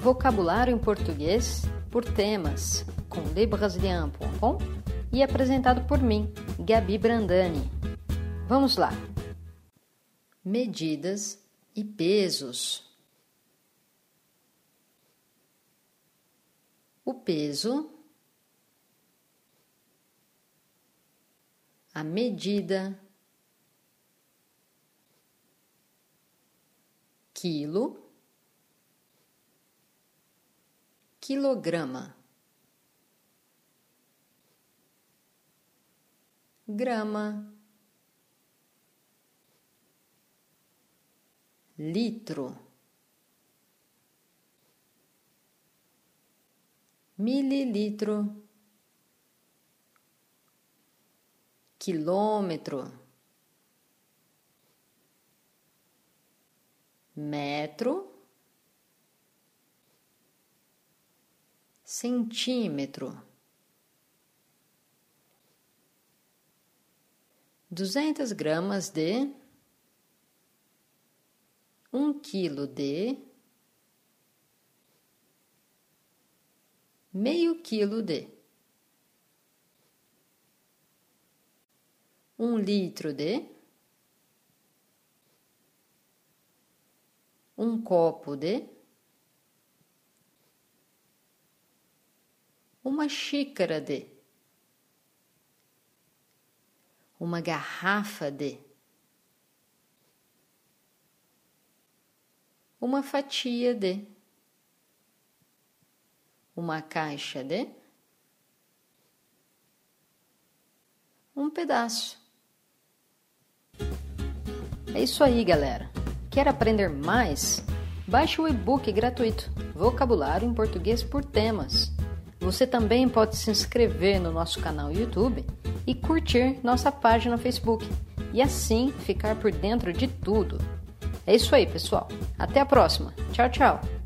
Vocabulário em português por temas com lebrasilian.com e apresentado por mim, Gabi Brandani. Vamos lá. Medidas e pesos. O peso, a medida, quilo, quilograma, grama, litro, mililitro, quilômetro, metro, centímetro, duzentas gramas de um quilo de meio quilo de um litro de um copo de uma xícara de uma garrafa de uma fatia de, uma caixa de, um pedaço. É isso aí, galera. Quer aprender mais? Baixe o e-book gratuito Vocabulário em Português por Temas. Você também pode se inscrever no nosso canal YouTube e curtir nossa página no Facebook e assim ficar por dentro de tudo. É isso aí, pessoal. Até a próxima. Tchau, tchau.